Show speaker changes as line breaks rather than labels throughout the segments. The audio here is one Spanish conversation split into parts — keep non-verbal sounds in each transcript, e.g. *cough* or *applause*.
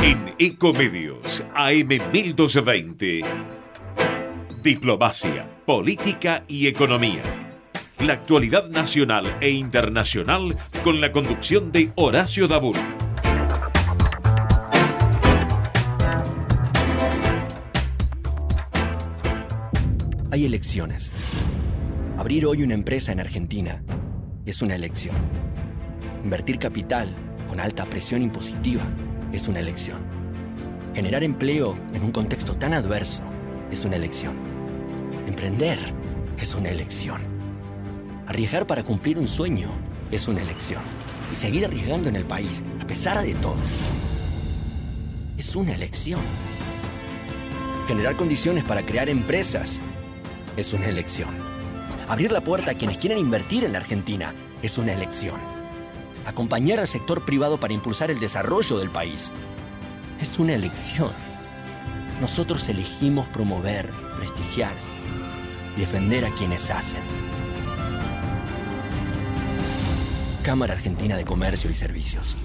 En Ecomedios AM 1220. Diplomacia, política y economía. La actualidad nacional e internacional con la conducción de Horacio Dabur.
Hay elecciones. Abrir hoy una empresa en Argentina es una elección. Invertir capital con alta presión impositiva es una elección. Generar empleo en un contexto tan adverso es una elección. Emprender es una elección. Arriesgar para cumplir un sueño es una elección. Y seguir arriesgando en el país, a pesar de todo, es una elección. Generar condiciones para crear empresas es una elección. Abrir la puerta a quienes quieren invertir en la Argentina es una elección. Acompañar al sector privado para impulsar el desarrollo del país es una elección. Nosotros elegimos promover, prestigiar defender a quienes hacen. Cámara Argentina de Comercio y Servicios.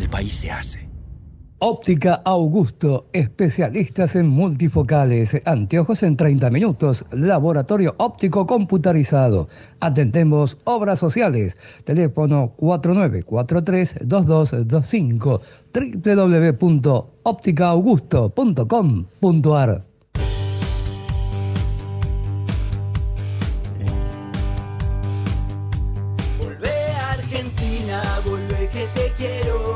El país se hace.
Óptica Augusto, especialistas en multifocales, anteojos en 30 minutos, laboratorio óptico computarizado. Atendemos obras sociales. Teléfono 4943-2225, www.ópticaaugusto.com.ar.
Volvé a Argentina, volvé que te quiero.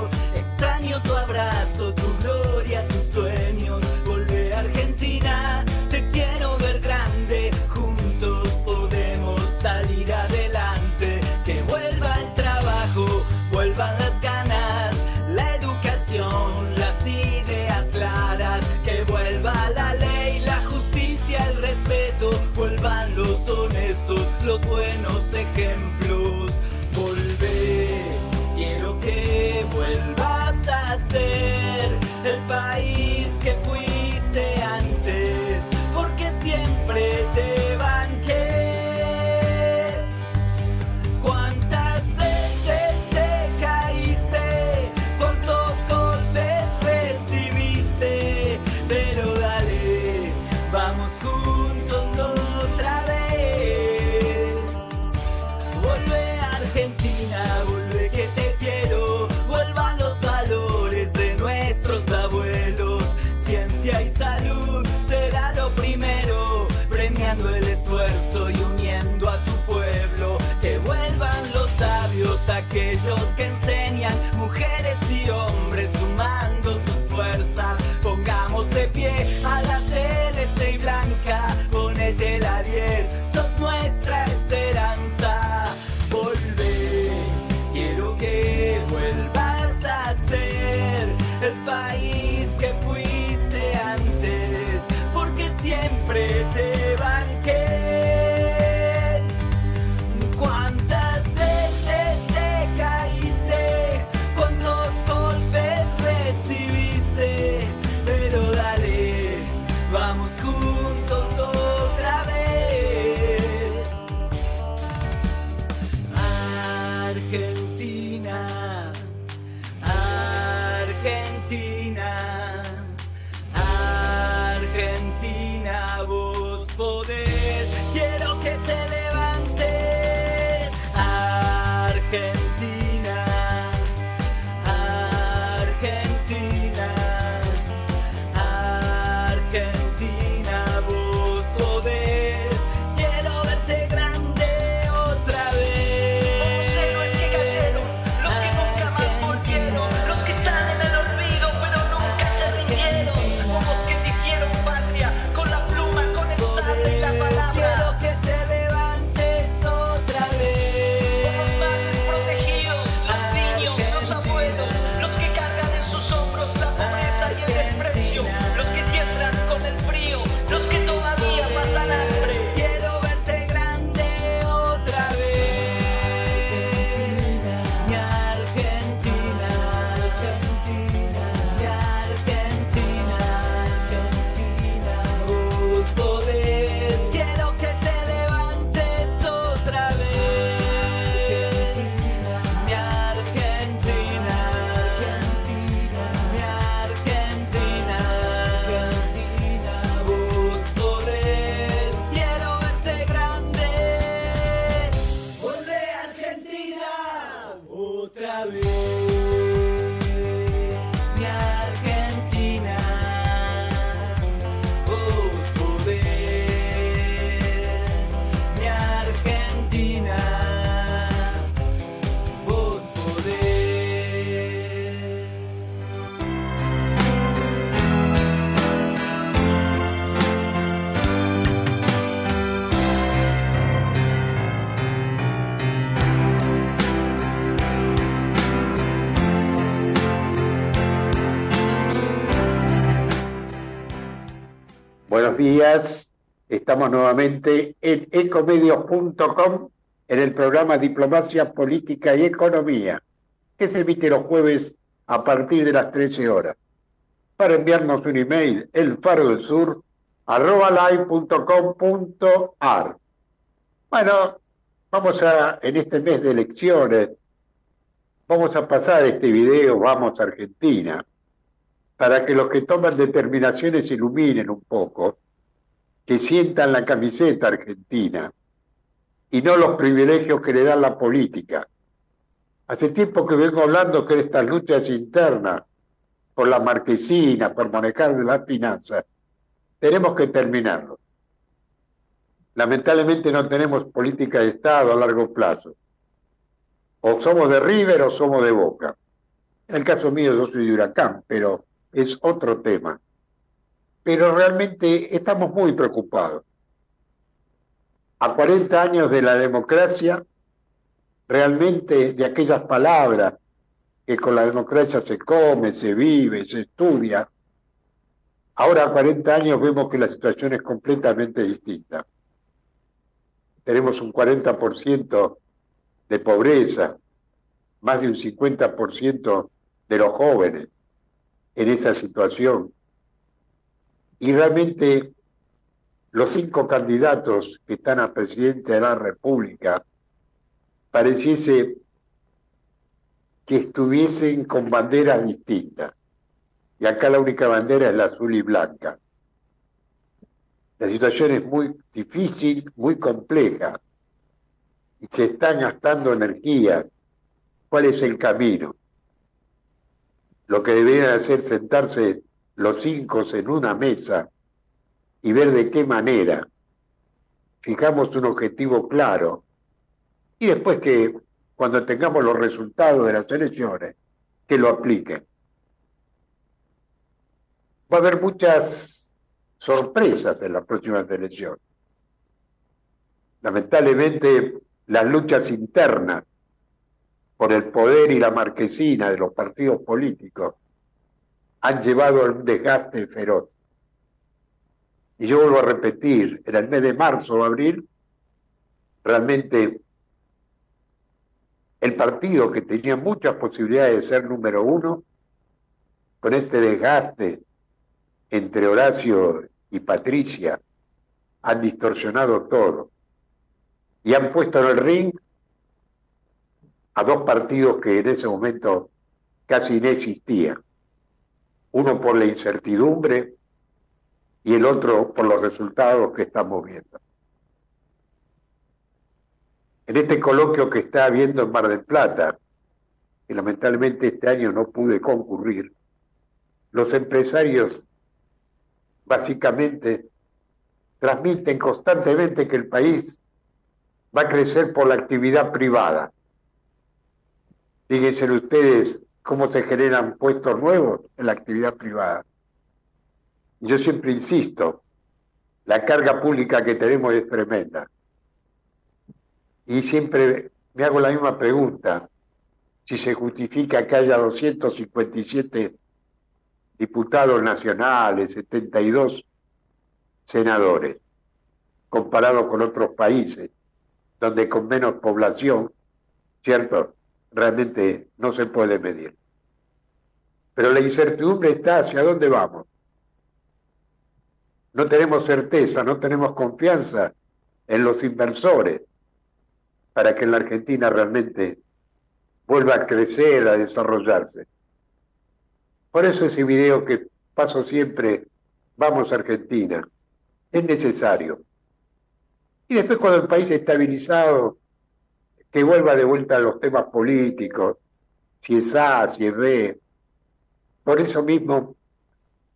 Estamos nuevamente en ecomedios.com en el programa Diplomacia Política y Economía, que se emite los jueves a partir de las 13 horas. Para enviarnos un email, el faro del sur, live.com.ar. Bueno, vamos a, en este mes de elecciones, vamos a pasar este video, vamos a Argentina, para que los que toman determinaciones iluminen un poco, que sientan la camiseta argentina y no los privilegios que le da la política. Hace tiempo que vengo hablando que estas luchas internas por la marquesina, por manejar de las finanzas, tenemos que terminarlo. Lamentablemente no tenemos política de Estado a largo plazo. O somos de River o somos de Boca. En el caso mío yo soy de Huracán, pero es otro tema. Pero realmente estamos muy preocupados. A 40 años de la democracia, realmente de aquellas palabras que con la democracia se come, se vive, se estudia, ahora a 40 años vemos que la situación es completamente distinta. Tenemos un 40% de pobreza, más de un 50% de los jóvenes en esa situación. Y realmente los cinco candidatos que están a presidente de la República pareciese que estuviesen con banderas distintas. Y acá la única bandera es la azul y blanca. La situación es muy difícil, muy compleja. Y se están gastando energía. ¿Cuál es el camino? Lo que deberían hacer sentarse los cinco en una mesa y ver de qué manera fijamos un objetivo claro y después que cuando tengamos los resultados de las elecciones, que lo apliquen. Va a haber muchas sorpresas en las próximas elecciones. Lamentablemente, las luchas internas por el poder y la marquesina de los partidos políticos han llevado a un desgaste feroz. Y yo vuelvo a repetir, en el mes de marzo o abril, realmente el partido que tenía muchas posibilidades de ser número uno, con este desgaste entre Horacio y Patricia, han distorsionado todo y han puesto en el ring a dos partidos que en ese momento casi no existían. Uno por la incertidumbre y el otro por los resultados que estamos viendo. En este coloquio que está habiendo en Mar del Plata, que lamentablemente este año no pude concurrir, los empresarios básicamente transmiten constantemente que el país va a crecer por la actividad privada Fíjense ustedes cómo se generan puestos nuevos en la actividad privada. Yo siempre insisto, la carga pública que tenemos es tremenda. Y siempre me hago la misma pregunta, si se justifica que haya 257 diputados nacionales, 72 senadores, comparado con otros países, donde con menos población, ¿cierto? Realmente no se puede medir. Pero la incertidumbre está hacia dónde vamos. No tenemos certeza, no tenemos confianza en los inversores para que en la Argentina realmente vuelva a crecer, a desarrollarse. Por eso ese video que paso siempre, vamos a Argentina, es necesario. Y después cuando el país estabilizado, que vuelva de vuelta a los temas políticos, si es A, si es B. Por eso mismo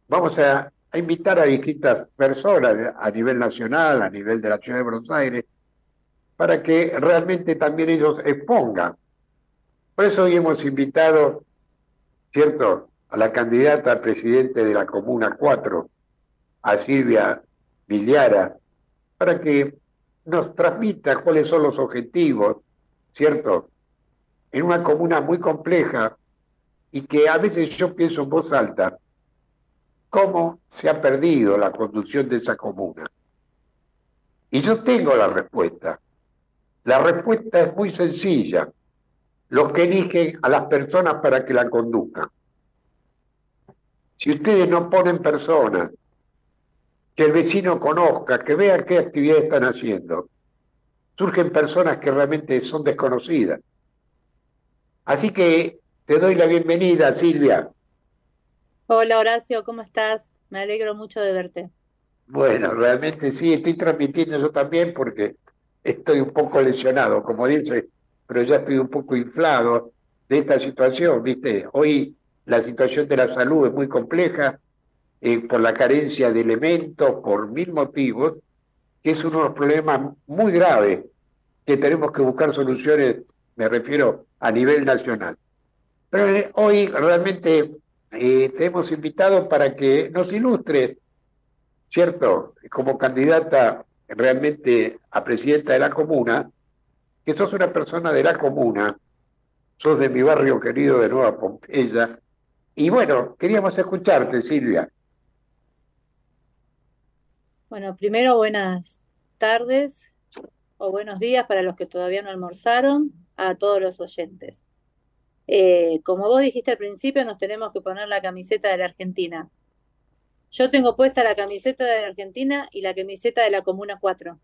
vamos a, invitar a distintas personas a nivel nacional, a nivel de la ciudad de Buenos Aires, para que realmente también ellos expongan. Por eso hoy hemos invitado, ¿cierto?, a la candidata a presidente de la Comuna 4, a Silvia Villara, para que nos transmita cuáles son los objetivos, ¿cierto? En una comuna muy compleja y que a veces yo pienso en voz alta, cómo se ha perdido la conducción de esa comuna. Y yo tengo la respuesta. La respuesta es muy sencilla. Los que eligen a las personas para que la conduzcan. Si ustedes no ponen personas que el vecino conozca, que vea qué actividades están haciendo, surgen personas que realmente son desconocidas. Así que te doy la bienvenida, Silvia.
Hola Horacio, ¿cómo estás? Me alegro mucho de verte.
Bueno, realmente sí, estoy transmitiendo yo también porque estoy un poco lesionado, como dice, pero ya estoy un poco inflado de esta situación, ¿viste? Hoy la situación de la salud es muy compleja eh, por la carencia de elementos, por mil motivos, que es uno de los problemas muy graves que tenemos que buscar soluciones, me refiero a nivel nacional. Pero eh, hoy realmente eh, te hemos invitado para que nos ilustre, ¿cierto? Como candidata realmente a presidenta de la comuna, que sos una persona de la comuna, sos de mi barrio querido de Nueva Pompeya, y bueno, queríamos escucharte, Silvia.
Bueno, primero buenas tardes o buenos días para los que todavía no almorzaron, a todos los oyentes. Eh, como vos dijiste al principio, nos tenemos que poner la camiseta de la Argentina. Yo tengo puesta la camiseta de la Argentina y la camiseta de la Comuna 4.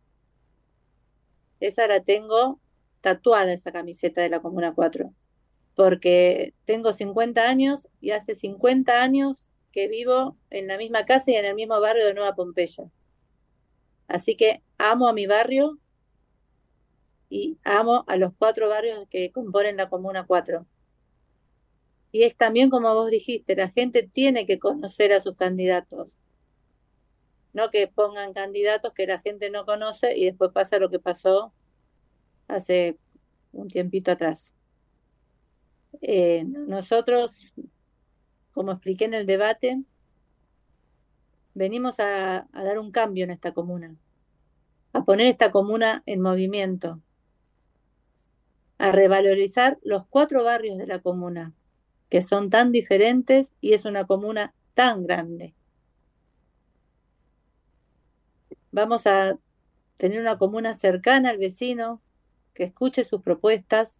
Esa la tengo tatuada, esa camiseta de la Comuna 4. Porque tengo 50 años y hace 50 años que vivo en la misma casa y en el mismo barrio de Nueva Pompeya. Así que amo a mi barrio y amo a los cuatro barrios que componen la Comuna 4. Y es también como vos dijiste, la gente tiene que conocer a sus candidatos. No que pongan candidatos que la gente no conoce y después pasa lo que pasó hace un tiempito atrás. Eh, nosotros, como expliqué en el debate, venimos a dar un cambio en esta comuna, a poner esta comuna en movimiento, a revalorizar los cuatro barrios de la comuna, que son tan diferentes y es una comuna tan grande. Vamos a tener una comuna cercana al vecino, que escuche sus propuestas,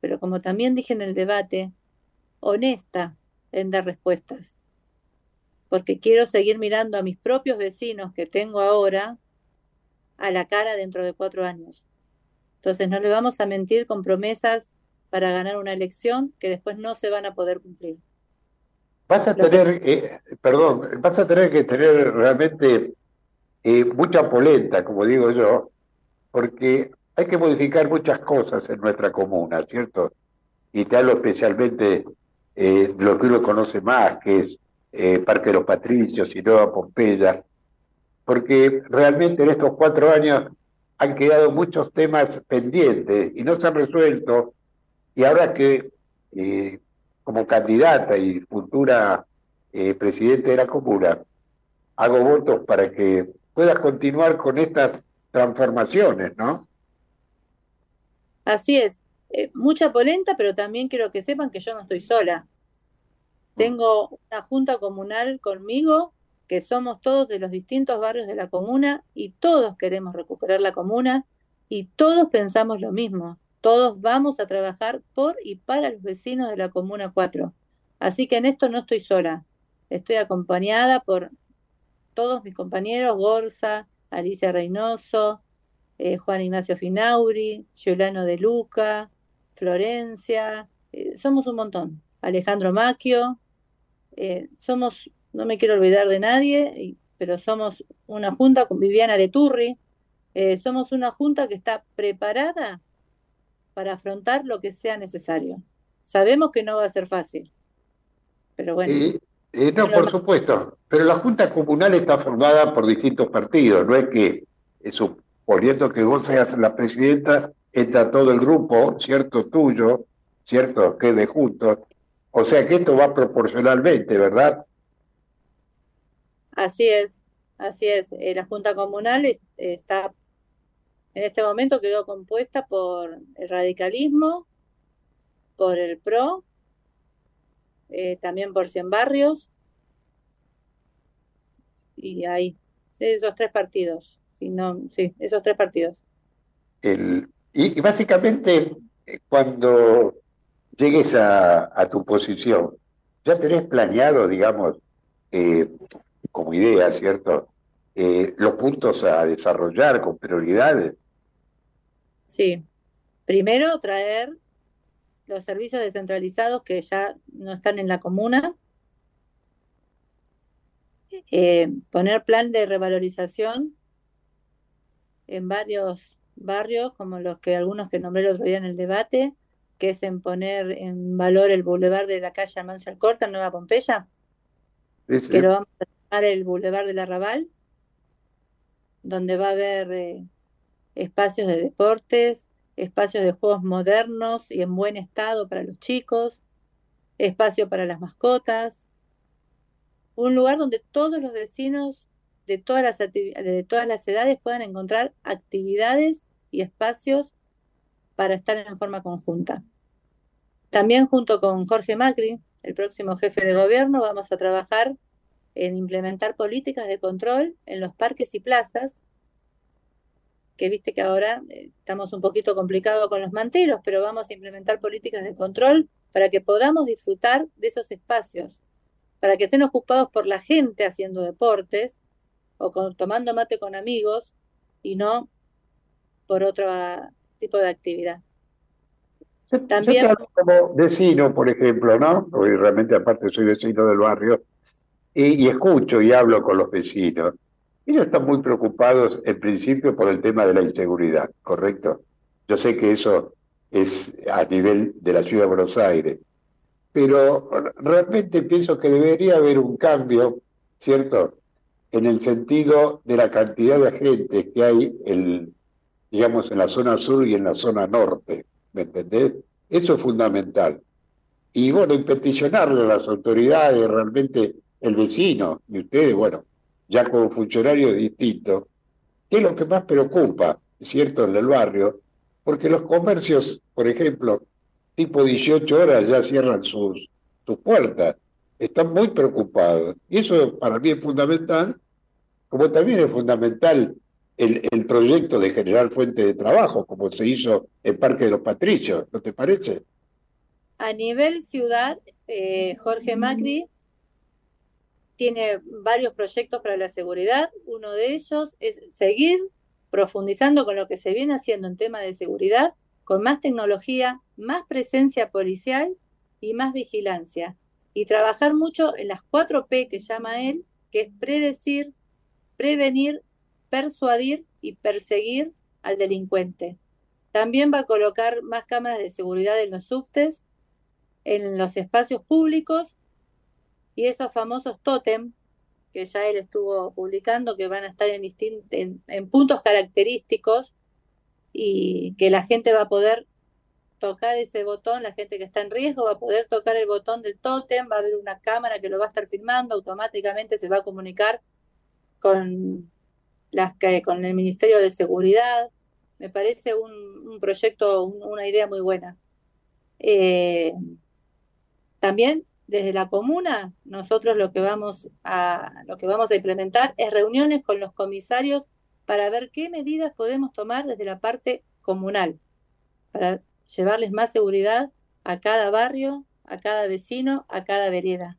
pero como también dije en el debate, honesta en dar respuestas. Porque quiero seguir mirando a mis propios vecinos que tengo ahora a la cara dentro de cuatro años. Entonces no le vamos a mentir con promesas para ganar una elección que después no se van a poder cumplir.
Vas a tener, eh, perdón, vas a tener que tener realmente eh, mucha polenta, como digo yo, porque hay que modificar muchas cosas en nuestra comuna, ¿cierto? Y te hablo especialmente eh, lo que uno conoce más, que es eh, Parque de los Patricios y Nueva Pompeya, porque realmente en estos cuatro años han quedado muchos temas pendientes y no se han resuelto y ahora que eh, como candidata y futura eh, presidente de la comuna, hago votos para que puedas continuar con estas transformaciones, ¿no?
Así es. Eh, mucha polenta, pero también quiero que sepan que yo no estoy sola. Tengo una junta comunal conmigo, que somos todos de los distintos barrios de la comuna y todos queremos recuperar la comuna y todos pensamos lo mismo. Todos vamos a trabajar por y para los vecinos de la Comuna 4. Así que en esto no estoy sola. Estoy acompañada por todos mis compañeros, Gorza, Alicia Reynoso, eh, Juan Ignacio Finauri, Giuliano De Luca, Florencia, eh, somos un montón. Alejandro Macchio, eh, somos, no me quiero olvidar de nadie, pero somos una junta con Viviana de Turri, somos una junta que está preparada para afrontar lo que sea necesario. Sabemos que no va a ser fácil, pero bueno.
no, por supuesto, pero la Junta Comunal está formada por distintos partidos, no es que, suponiendo que vos seas la presidenta, entra todo el grupo, cierto tuyo, cierto que de juntos, o sea que esto va proporcionalmente, ¿verdad?
Así es, así es. Eh, la Junta Comunal está en este momento quedó compuesta por el radicalismo, por el PRO, eh, también por Cien Barrios, y ahí, esos tres partidos, si no, sí, esos tres partidos.
Y, básicamente, cuando llegues a, tu posición, ya tenés planeado, digamos, eh, como idea, ¿cierto? Eh, los puntos a desarrollar con prioridades.
Sí. Primero, traer los servicios descentralizados que ya no están en la comuna. Eh, poner plan de revalorización en varios barrios, como los que algunos que nombré el otro día en el debate, que es en poner en valor el bulevar de la calle Manso Alcorta, Nueva Pompeya, que lo vamos a llamar el bulevar del Arrabal, donde va a haber eh, espacios de deportes, espacios de juegos modernos y en buen estado para los chicos, espacio para las mascotas, un lugar donde todos los vecinos de todas las, de todas las edades puedan encontrar actividades y espacios para estar en forma conjunta. También junto con Jorge Macri, el próximo jefe de gobierno, vamos a trabajar en implementar políticas de control en los parques y plazas que viste que ahora eh, estamos un poquito complicados con los manteros, pero vamos a implementar políticas de control para que podamos disfrutar de esos espacios, para que estén ocupados por la gente haciendo deportes o tomando mate con amigos y no por otro tipo de actividad.
También como vecino, por ejemplo, ¿no? Porque realmente aparte soy vecino del barrio y escucho y hablo con los vecinos. Ellos están muy preocupados en principio por el tema de la inseguridad, ¿correcto? Yo sé que eso es a nivel de la ciudad de Buenos Aires, pero realmente pienso que debería haber un cambio, ¿cierto? En el sentido de la cantidad de agentes que hay, en, digamos, en la zona sur y en la zona norte, ¿me entendés? Eso es fundamental. Y bueno, y peticionarle a las autoridades, realmente el vecino y ustedes, bueno, ya como funcionario distinto, ¿qué es lo que más preocupa, cierto, en el barrio? Porque los comercios, por ejemplo, tipo 18 horas ya cierran sus, sus puertas, están muy preocupados. Y eso para mí es fundamental, como también es fundamental el, el proyecto de generar fuente de trabajo, como se hizo en Parque de los Patricios, ¿no te parece?
A nivel ciudad, eh, Jorge Macri tiene varios proyectos para la seguridad. Uno de ellos es seguir profundizando con lo que se viene haciendo en tema de seguridad, con más tecnología, más presencia policial y más vigilancia. Y trabajar mucho en las cuatro P que llama él, que es predecir, prevenir, persuadir y perseguir al delincuente. También va a colocar más cámaras de seguridad en los subtes, en los espacios públicos y esos famosos tótem que ya él estuvo publicando, que van a estar en, en, en puntos característicos y que la gente va a poder tocar ese botón, la gente que está en riesgo va a poder tocar el botón del tótem, va a haber una cámara que lo va a estar filmando, automáticamente se va a comunicar con, las, con el Ministerio de Seguridad. Me parece un, proyecto, una idea muy buena. Eh, también desde la comuna, nosotros lo que vamos a, lo que vamos a implementar es reuniones con los comisarios para ver qué medidas podemos tomar desde la parte comunal, para llevarles más seguridad a cada barrio, a cada vecino, a cada vereda.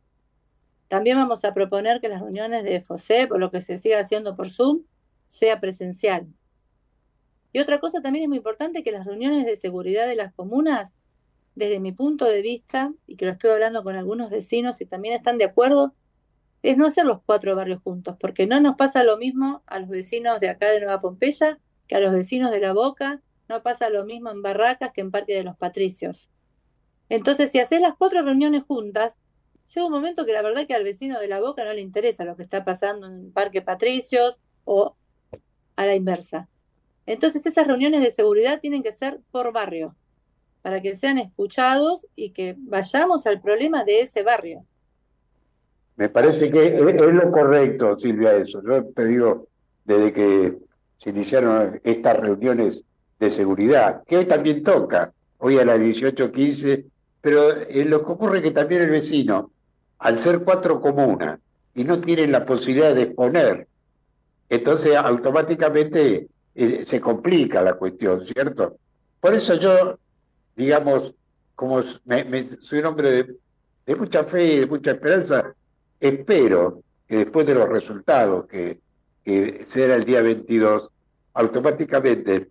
También vamos a proponer que las reuniones de FOSEP o lo que se siga haciendo por Zoom sea presencial. Y otra cosa también es muy importante que las reuniones de seguridad de las comunas desde mi punto de vista, y que lo estoy hablando con algunos vecinos y también están de acuerdo, es no hacer los cuatro barrios juntos, porque no nos pasa lo mismo a los vecinos de acá de Nueva Pompeya que a los vecinos de La Boca, no pasa lo mismo en Barracas que en Parque de los Patricios. Entonces, si haces las cuatro reuniones juntas, llega un momento que la verdad que al vecino de La Boca no le interesa lo que está pasando en Parque Patricios o a la inversa. Entonces, esas reuniones de seguridad tienen que ser por barrio para que sean escuchados y que vayamos al problema de ese barrio.
Me parece que es, lo correcto, Silvia, eso. Yo te digo, desde que se iniciaron estas reuniones de seguridad, que hoy también toca, hoy a las 18.15, pero lo que ocurre es que también el vecino, al ser cuatro comunas, y no tienen la posibilidad de exponer. Entonces automáticamente eh, se complica la cuestión, ¿cierto? Por eso yo, digamos, como soy un hombre de, mucha fe y de mucha esperanza, espero que después de los resultados que, que será el día 22, automáticamente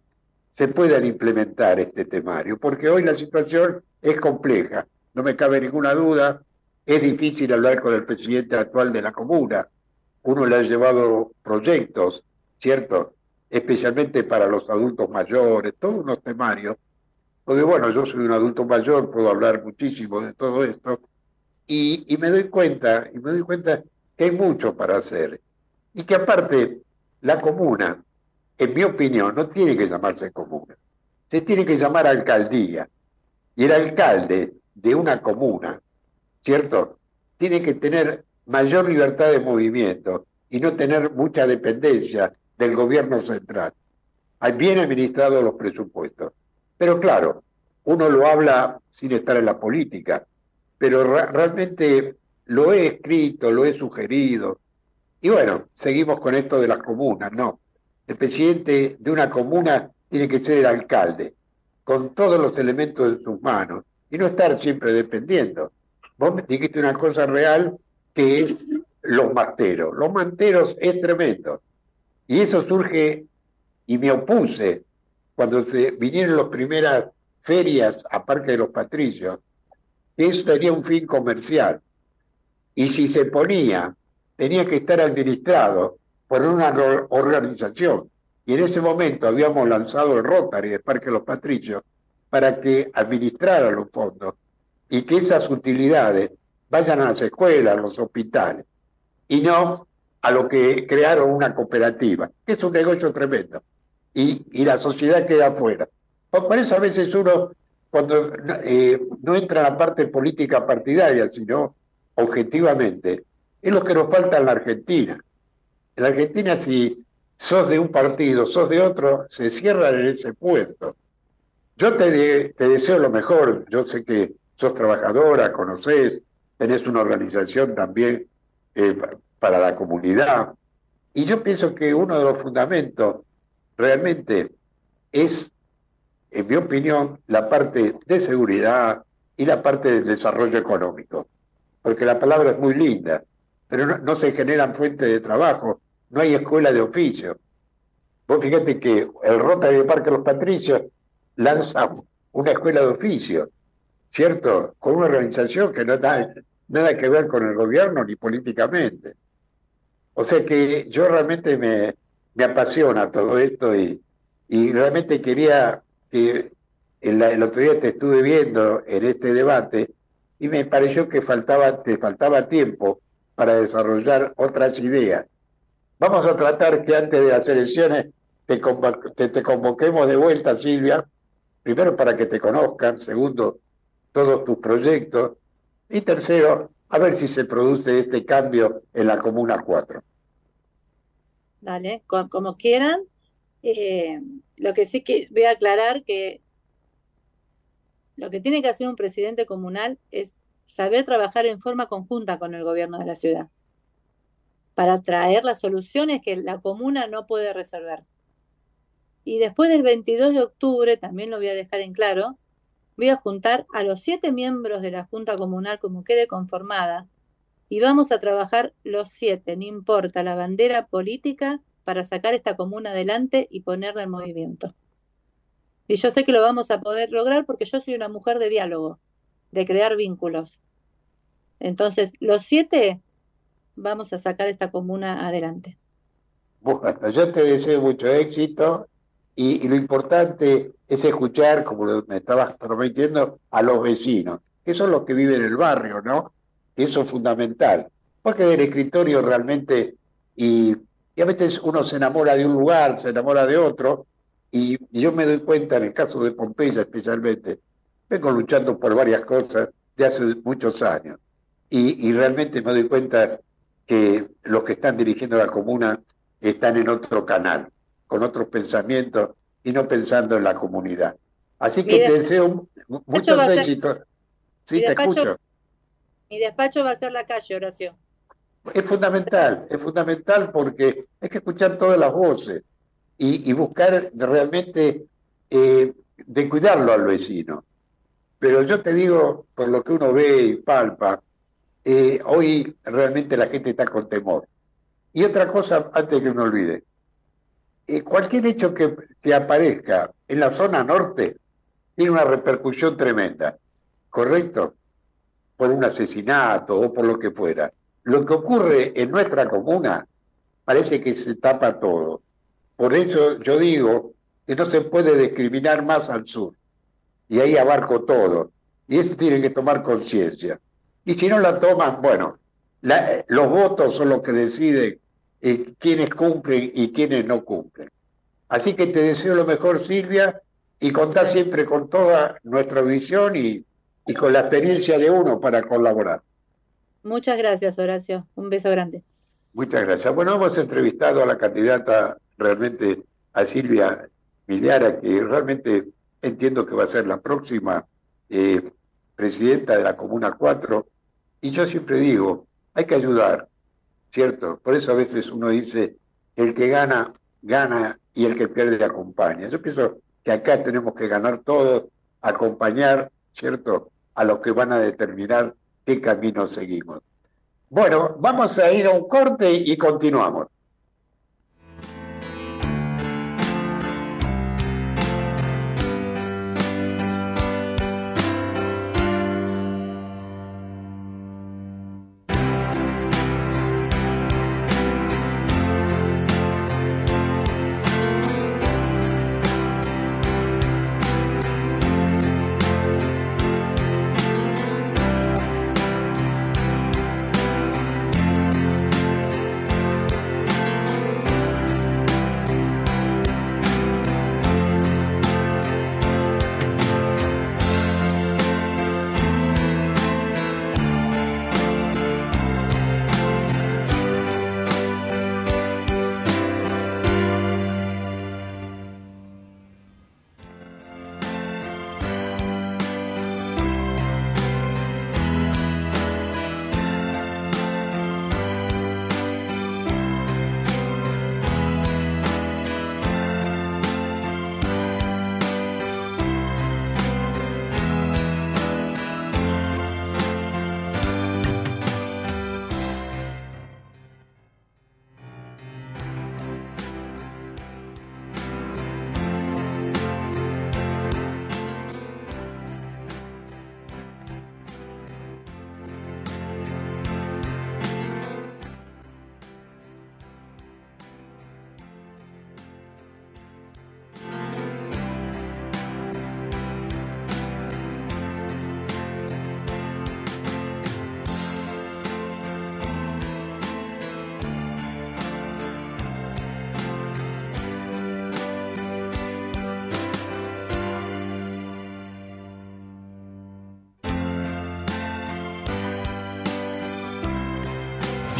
se puedan implementar este temario, porque hoy la situación es compleja, no me cabe ninguna duda, es difícil hablar con el presidente actual de la comuna, uno le ha llevado proyectos, ¿cierto? Especialmente para los adultos mayores, todos unos temarios, porque bueno, yo soy un adulto mayor, puedo hablar muchísimo de todo esto, y, me doy cuenta, y me doy cuenta que hay mucho para hacer, y que aparte la comuna, en mi opinión, no tiene que llamarse comuna, se tiene que llamar alcaldía, y el alcalde de una comuna, ¿cierto? Tiene que tener mayor libertad de movimiento y no tener mucha dependencia del gobierno central. Bien administrados los presupuestos. Pero claro, uno lo habla sin estar en la política, pero realmente lo he escrito, lo he sugerido. Y bueno, seguimos con esto de las comunas, ¿no? El presidente de una comuna tiene que ser el alcalde, con todos los elementos en sus manos, y no estar siempre dependiendo. Vos me dijiste una cosa real que es los manteros. Los manteros es tremendo. Y eso surge, y me opuse, cuando se vinieron las primeras ferias a Parque de los Patricios, que eso tenía un fin comercial. Y si se ponía, tenía que estar administrado por una organización. Y en ese momento habíamos lanzado el Rotary de Parque de los Patricios para que administrara los fondos y que esas utilidades vayan a las escuelas, a los hospitales, y no a lo que crearon una cooperativa, que es un negocio tremendo, y, y la sociedad queda afuera. Por eso a veces uno, cuando eh, no entra en la parte política partidaria, sino objetivamente, es lo que nos falta en la Argentina. En la Argentina, si sos de un partido, sos de otro, se cierra en ese puesto. Yo te, te deseo lo mejor, yo sé que sos trabajadora, conocés, tenés una organización también eh, para la comunidad. Y yo pienso que uno de los fundamentos realmente es, en mi opinión, la parte de seguridad y la parte del desarrollo económico. Porque la palabra es muy linda, pero no, se generan fuentes de trabajo, no hay escuela de oficio. Vos fíjate que el Rotary Parque Los Patricios lanza una escuela de oficio ¿cierto? Con una organización que no da nada que ver con el gobierno ni políticamente. O sea que yo realmente me, me apasiona todo esto y, realmente quería que el, el, otro día te estuve viendo en este debate y me pareció que faltaba, te faltaba tiempo para desarrollar otras ideas. Vamos a tratar que antes de las elecciones te, te, te convoquemos de vuelta, Silvia, primero para que te conozcan, segundo todos tus proyectos. Y tercero, a ver si se produce este cambio en la Comuna 4.
Dale, como, quieran. Eh, lo que sí que voy a aclarar que lo que tiene que hacer un presidente comunal es saber trabajar en forma conjunta con el gobierno de la ciudad para traer las soluciones que la comuna no puede resolver. Y después del 22 de octubre, también lo voy a dejar en claro, voy a juntar a los siete miembros de la Junta Comunal como quede conformada y vamos a trabajar los siete, no importa la bandera política, para sacar esta comuna adelante y ponerla en movimiento. Y yo sé que lo vamos a poder lograr porque yo soy una mujer de diálogo, de crear vínculos. Entonces, los siete vamos a sacar esta comuna adelante.
Bueno, yo te deseo mucho éxito y, lo importante es escuchar, como me estabas prometiendo, a los vecinos, que son los que viven en el barrio, ¿no? Eso es fundamental. Porque del escritorio realmente, y, a veces uno se enamora de un lugar, se enamora de otro, y, yo me doy cuenta, en el caso de Pompeya especialmente, vengo luchando por varias cosas de hace muchos años. Y, y, realmente me doy cuenta que los que están dirigiendo la comuna están en otro canal con otros pensamientos y no pensando en la comunidad. Así que te deseo muchos éxitos. Sí, te escucho.
Mi despacho va a ser la calle, Horacio.
Es fundamental, es fundamental porque hay que escuchar todas las voces y, buscar realmente eh, de cuidarlo al vecino. Pero yo te digo, por lo que uno ve y palpa, eh, hoy realmente la gente está con temor. Y otra cosa, antes que me olvide, eh, cualquier hecho que, que aparezca en la zona norte tiene una repercusión tremenda, ¿correcto? Por un asesinato o por lo que fuera. Lo que ocurre en nuestra comuna parece que se tapa todo. Por eso yo digo que no se puede discriminar más al sur. Y ahí abarco todo. Y eso tiene que tomar conciencia. Y si no la toman, bueno, los votos son los que deciden eh, quiénes cumplen y quiénes no cumplen. Así que te deseo lo mejor, Silvia, y contar siempre con toda nuestra visión y, y con la experiencia de uno para colaborar.
Muchas gracias, Horacio. Un beso grande.
Muchas gracias. Bueno, hemos entrevistado a la candidata realmente, a Silvia Millara, que realmente entiendo que va a ser la próxima eh, presidenta de la Comuna 4. Y yo siempre digo, hay que ayudar, ¿cierto? Por eso a veces uno dice, el que gana, gana y el que pierde acompaña. Yo pienso que acá tenemos que ganar todos, acompañar, ¿cierto?, a los que van a determinar qué camino seguimos. Bueno, vamos a ir a un corte y continuamos.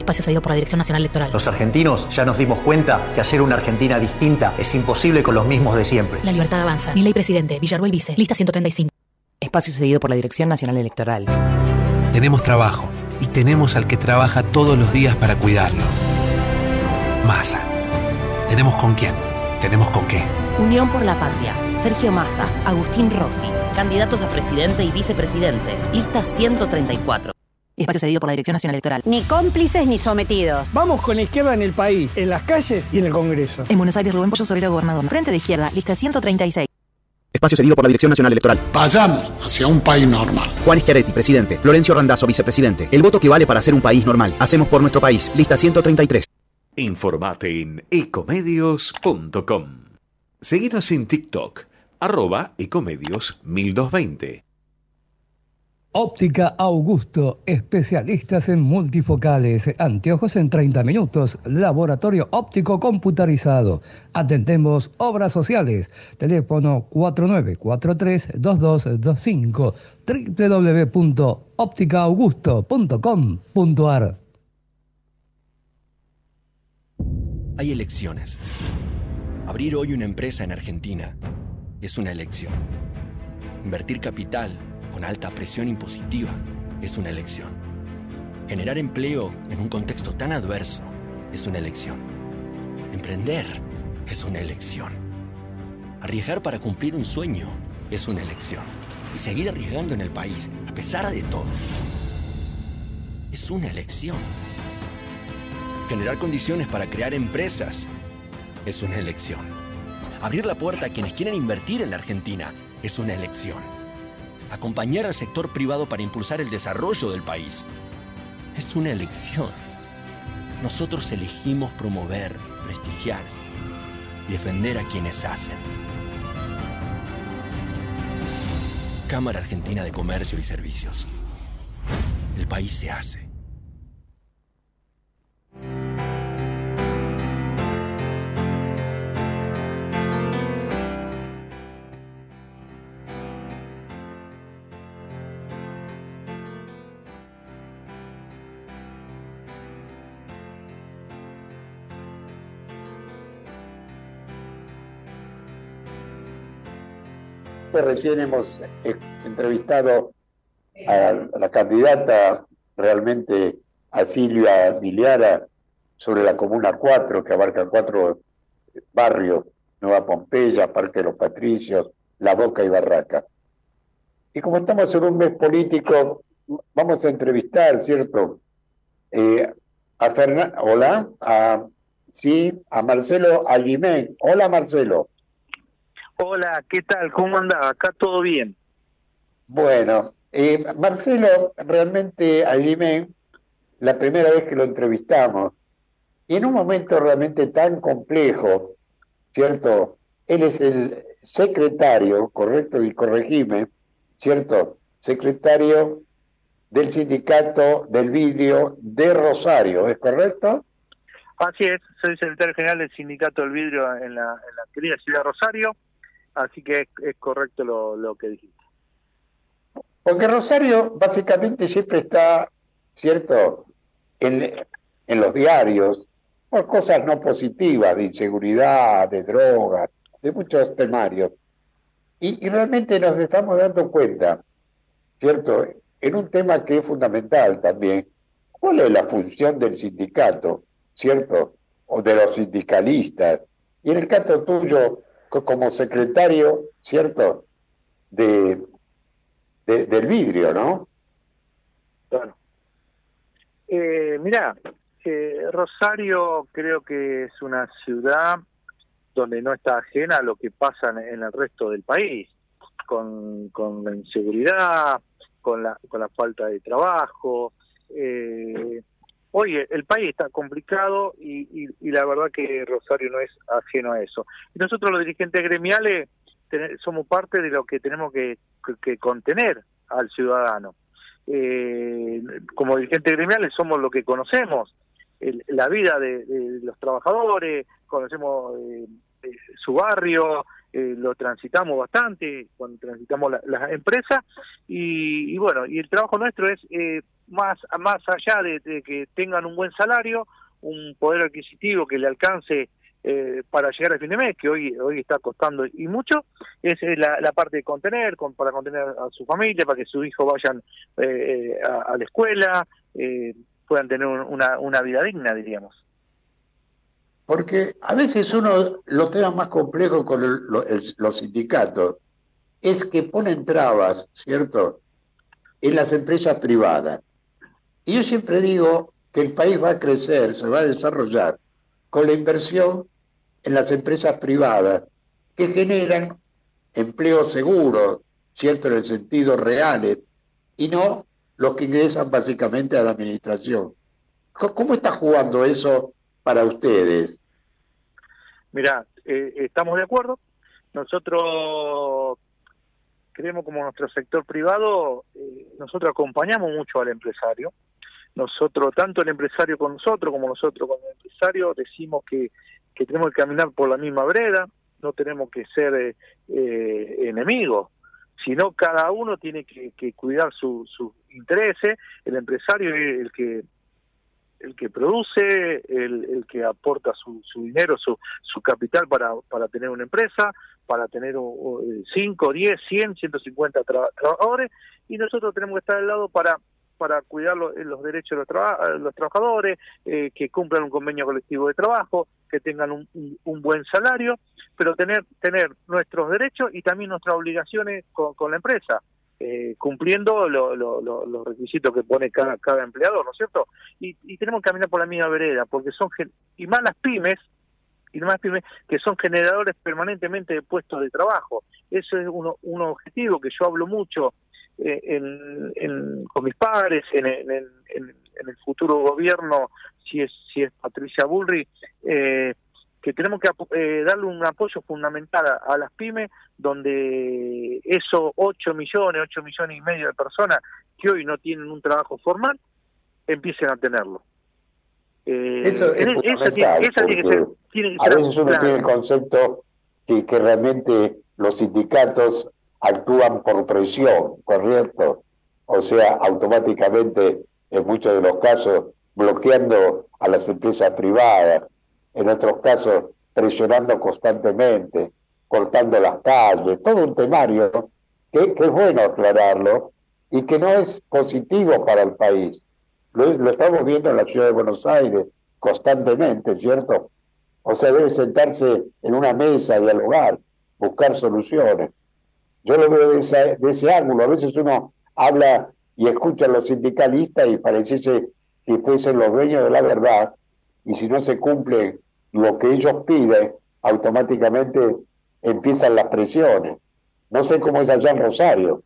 espacio cedido por la Dirección Nacional Electoral.
Los argentinos ya nos dimos cuenta que hacer una Argentina distinta es imposible con los mismos de siempre.
La libertad avanza. Mi ley presidente, Villarruel Vice, lista 135.
Espacio cedido por la Dirección Nacional Electoral.
Tenemos trabajo y tenemos al que trabaja todos los días para cuidarlo. Massa. Tenemos con quién, tenemos con qué.
Unión por la Patria. Sergio Massa, Agustín Rossi, candidatos a presidente y vicepresidente. Lista 134. Espacio cedido por la Dirección Nacional Electoral.
Ni cómplices ni sometidos.
Vamos con la izquierda en el país, en las calles y en el Congreso.
En Buenos Aires, Rubén Pollo Sobrero, gobernador. Frente de izquierda, lista 136.
Espacio cedido por la Dirección Nacional Electoral.
Vayamos hacia un país normal.
Juan Schiaretti, presidente. Florencio Randazzo, vicepresidente. El voto que vale para ser un país normal. Hacemos por nuestro país. Lista 133.
Informate en ecomedios.com. Seguinos en TikTok, arroba ecomedios 1220.
Óptica Augusto, especialistas en multifocales, anteojos en 30 minutos, laboratorio óptico computarizado. Atendemos obras sociales. Teléfono 4943-2225 www.ópticaaugusto.com.ar
Hay elecciones. Abrir hoy una empresa en Argentina es una elección. Invertir capital con alta presión impositiva es una elección. Generar empleo en un contexto tan adverso es una elección. Emprender es una elección. Arriesgar para cumplir un sueño es una elección. Y seguir arriesgando en el país, a pesar de todo, es una elección. Generar condiciones para crear empresas es una elección. Abrir la puerta a quienes quieren invertir en la Argentina es una elección acompañar al sector privado para impulsar el desarrollo del país. Es una elección. Nosotros elegimos promover, prestigiar y defender a quienes hacen. Cámara Argentina de Comercio y Servicios. El país se hace.
Recién hemos eh, entrevistado a la candidata realmente a Silvia Miliara sobre la Comuna 4, que abarca cuatro barrios, Nueva Pompeya, Parque de los Patricios, La Boca y Barraca. Y como estamos en un mes político, vamos a entrevistar, ¿cierto? Eh, a Fernando, hola, a, sí, a Marcelo Allimén. Hola, Marcelo.
Hola, ¿qué tal? ¿Cómo anda? Acá todo bien.
Bueno, eh, Marcelo, realmente me la primera vez que lo entrevistamos, y en un momento realmente tan complejo, ¿cierto? Él es el secretario, correcto y corregime, ¿cierto? Secretario del sindicato del vidrio de Rosario, ¿es correcto?
Así es, soy secretario general del sindicato del vidrio en la, en la querida ciudad de Rosario Así que es, correcto lo, que dijiste.
Porque Rosario básicamente siempre está, ¿cierto?, en, los diarios por cosas no positivas, de inseguridad, de drogas, de muchos temarios. Y, y, realmente nos estamos dando cuenta, ¿cierto?, en un tema que es fundamental también, ¿cuál es la función del sindicato, ¿cierto?, o de los sindicalistas. Y en el caso tuyo, como secretario, ¿cierto? De, del vidrio, ¿no?
Claro. Eh, mirá, eh, Rosario creo que es una ciudad donde no está ajena a lo que pasa en el resto del país, con, con la inseguridad, con la, con la falta de trabajo, eh, Oye, el país está complicado y, la verdad que Rosario no es ajeno a eso. Y nosotros los dirigentes gremiales somos parte de lo que tenemos que, contener al ciudadano. Eh, como dirigentes gremiales somos lo que conocemos, la vida de, los trabajadores, conocemos eh, eh, su barrio, lo transitamos bastante cuando transitamos las empresas y, bueno, y el trabajo nuestro es más, más allá de, que tengan un buen salario, un poder adquisitivo que le alcance eh, para llegar al fin de mes, que hoy hoy está costando y mucho, es la, parte de contener, para contener a su familia, para que sus hijos vayan eh, eh, a, la escuela, puedan tener una, una vida digna, diríamos.
Porque a veces uno, los temas más complejos con los sindicatos, es que ponen trabas, ¿cierto?, en las empresas privadas. Y yo siempre digo que el país va a crecer, se va a desarrollar con la inversión en las empresas privadas que generan empleos seguros, ¿cierto?, en el sentido reales, y no los que ingresan básicamente a la administración. ¿Cómo está jugando eso para ustedes?
Mira, eh, estamos de acuerdo. Nosotros creemos como nuestro sector privado, eh, nosotros acompañamos mucho al empresario. Nosotros, tanto el empresario con nosotros como nosotros con el empresario, decimos que, que tenemos que caminar por la misma vereda, no tenemos que ser eh, eh enemigos, sino cada uno tiene que, que cuidar sus su intereses. El empresario es el que el que produce, el, el que aporta su, su dinero, su, su capital para, para tener una empresa, para tener 5, 10, 100, 150 trabajadores, y nosotros tenemos que estar al lado para para cuidar los, los derechos de los, los trabajadores, eh, que cumplan un convenio colectivo de trabajo, que tengan un, un, buen salario, pero tener tener nuestros derechos y también nuestras obligaciones con, con la empresa. Eh, cumpliendo los requisitos que pone cada, cada empleador, ¿no es cierto? Y, y, tenemos que caminar por la misma vereda, porque son, y más las pymes, y más pymes, que son generadores permanentemente de puestos de trabajo. Eso es uno, un objetivo que yo hablo mucho eh, en, en, con mis padres, en, en, en, el futuro gobierno, si es, si es Patricia Bullrich, eh, que tenemos que eh, darle un apoyo fundamental a, las pymes, donde esos 8 millones, 8 millones y medio de personas que hoy no tienen un trabajo formal, empiecen a tenerlo.
Eh, eso es fundamental, a veces uno tiene el concepto que, que realmente los sindicatos actúan por presión, ¿correcto? O sea, automáticamente, en muchos de los casos, bloqueando a las empresas privadas, en otros casos presionando constantemente, cortando las calles, todo un temario que, es bueno aclararlo y que no es positivo para el país. Lo, estamos viendo en la ciudad de Buenos Aires constantemente, ¿cierto? O sea, debe sentarse en una mesa, dialogar, buscar soluciones. Yo lo veo de, ese ángulo. A veces uno habla y escucha a los sindicalistas y pareciese que fuesen los dueños de la verdad y si no se cumple lo que ellos piden, automáticamente empiezan las presiones. No sé cómo es allá en Rosario.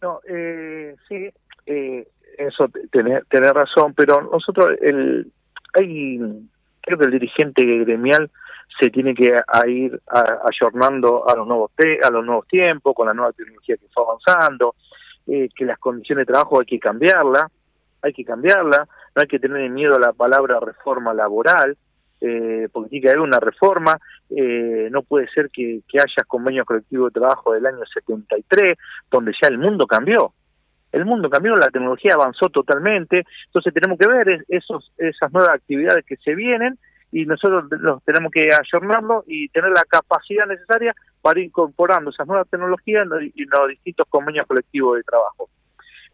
No, eh, sí, eh, eso tener razón, pero nosotros, el, hay, creo que el dirigente gremial se tiene que ir ayornando a los nuevos a los nuevos tiempos, con la nueva tecnología que está avanzando, eh, que las condiciones de trabajo hay que cambiarla, hay que cambiarla, no hay que tener miedo a la palabra reforma laboral, eh, porque tiene que haber una reforma, eh, no puede ser que, que haya convenios colectivos de trabajo del año 73, donde ya el mundo cambió, el mundo cambió, la tecnología avanzó totalmente, entonces tenemos que ver esos, esas nuevas actividades que se vienen y nosotros los tenemos que ayornarlo y tener la capacidad necesaria para ir incorporando esas nuevas tecnologías en los distintos convenios colectivos de trabajo.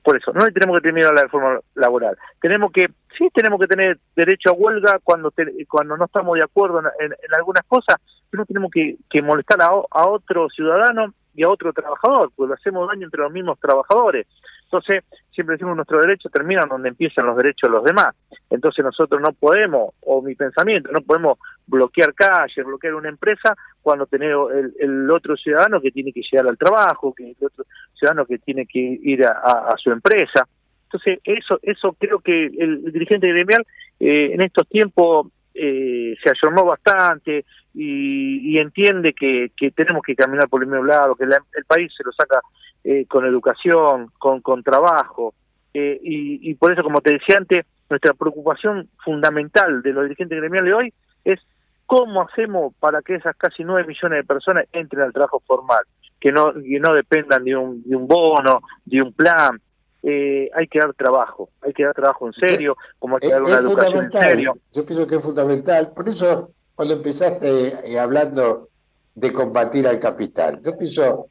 Por eso, no tenemos que tener la reforma laboral. Tenemos que, sí tenemos que tener derecho a huelga cuando cuando no estamos de acuerdo en, algunas cosas, pero no tenemos que, que molestar a otro ciudadano y a otro trabajador, pues hacemos daño entre los mismos trabajadores. Entonces, siempre decimos nuestros derechos terminan donde empiezan los derechos de los demás. Entonces nosotros no podemos, o mi pensamiento, no podemos bloquear calles, bloquear una empresa cuando tenemos el, otro ciudadano que tiene que llegar al trabajo, que el otro ciudadano que tiene que ir a, su empresa. Entonces, eso, eso creo que el, dirigente gremial eh, en estos tiempos eh, se ayornó bastante y, entiende que, tenemos que caminar por el mismo lado, que el país se lo saca eh, con educación, con, trabajo. Eh, y, por eso, como te decía antes, nuestra preocupación fundamental de los dirigentes gremiales hoy es cómo hacemos para que esas casi nueve millones de personas entren al trabajo formal, que no, que no dependan de un, de un bono, de un plan. Eh, hay que dar trabajo, hay que dar trabajo en serio, como hay que dar una educación en serio.
Yo pienso que es fundamental. Por eso, cuando empezaste hablando de combatir al capital, yo pienso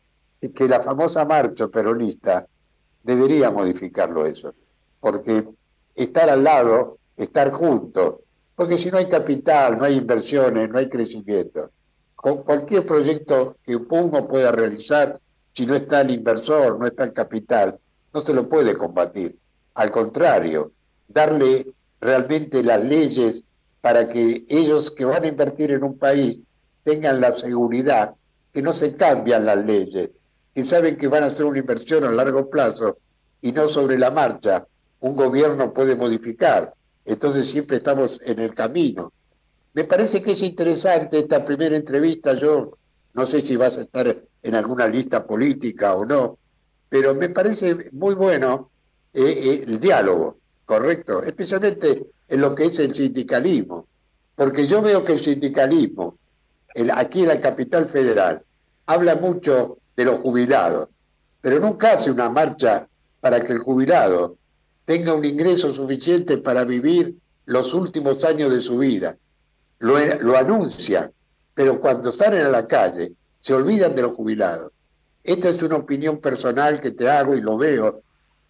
que la famosa marcha peronista debería modificarlo eso, porque estar al lado, estar juntos Porque si no hay capital, no hay inversiones, no hay crecimiento. Con cualquier proyecto que uno pueda realizar, si no está el inversor, no está el capital, no se lo puede combatir. Al contrario, darle realmente las leyes para que ellos que van a invertir en un país tengan la seguridad que no se cambian las leyes, que saben que van a hacer una inversión a largo plazo y no sobre la marcha. Un gobierno puede modificar, entonces siempre estamos en el camino. Me parece que es interesante esta primera entrevista, yo no sé si vas a estar en alguna lista política o no, pero me parece muy bueno eh, eh, el diálogo, correcto, especialmente en lo que es el sindicalismo, porque yo veo que el sindicalismo, aquí en la capital federal, habla mucho de los jubilados, pero nunca hace una marcha para que el jubilado tenga un ingreso suficiente para vivir los últimos años de su vida. Lo, lo anuncia, pero cuando salen a la calle se olvidan de los jubilados. Esta es una opinión personal que te hago y lo veo,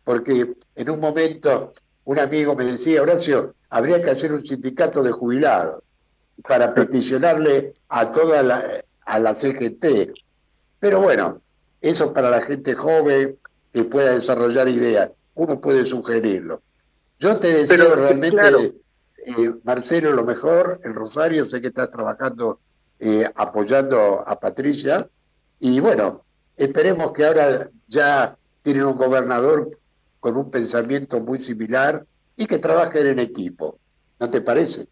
porque en un momento un amigo me decía, Horacio, habría que hacer un sindicato de jubilados para peticionarle a toda la, a la CGT pero bueno, eso para la gente joven que pueda desarrollar ideas, uno puede sugerirlo. Yo te deseo realmente, eh, Marcelo, lo mejor, en Rosario, sé que estás trabajando eh, apoyando a Patricia, y bueno, esperemos que ahora ya tienen un gobernador con un pensamiento muy similar y que trabajen en equipo. ¿No te parece?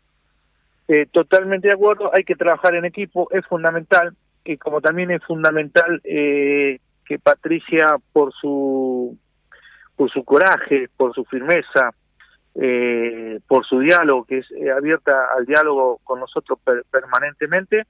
Eh, totalmente de acuerdo, hay que trabajar en equipo, es fundamental que como también es fundamental eh, que Patricia por su por su coraje, por su firmeza, eh, por su diálogo, que es eh, abierta al diálogo con nosotros permanentemente,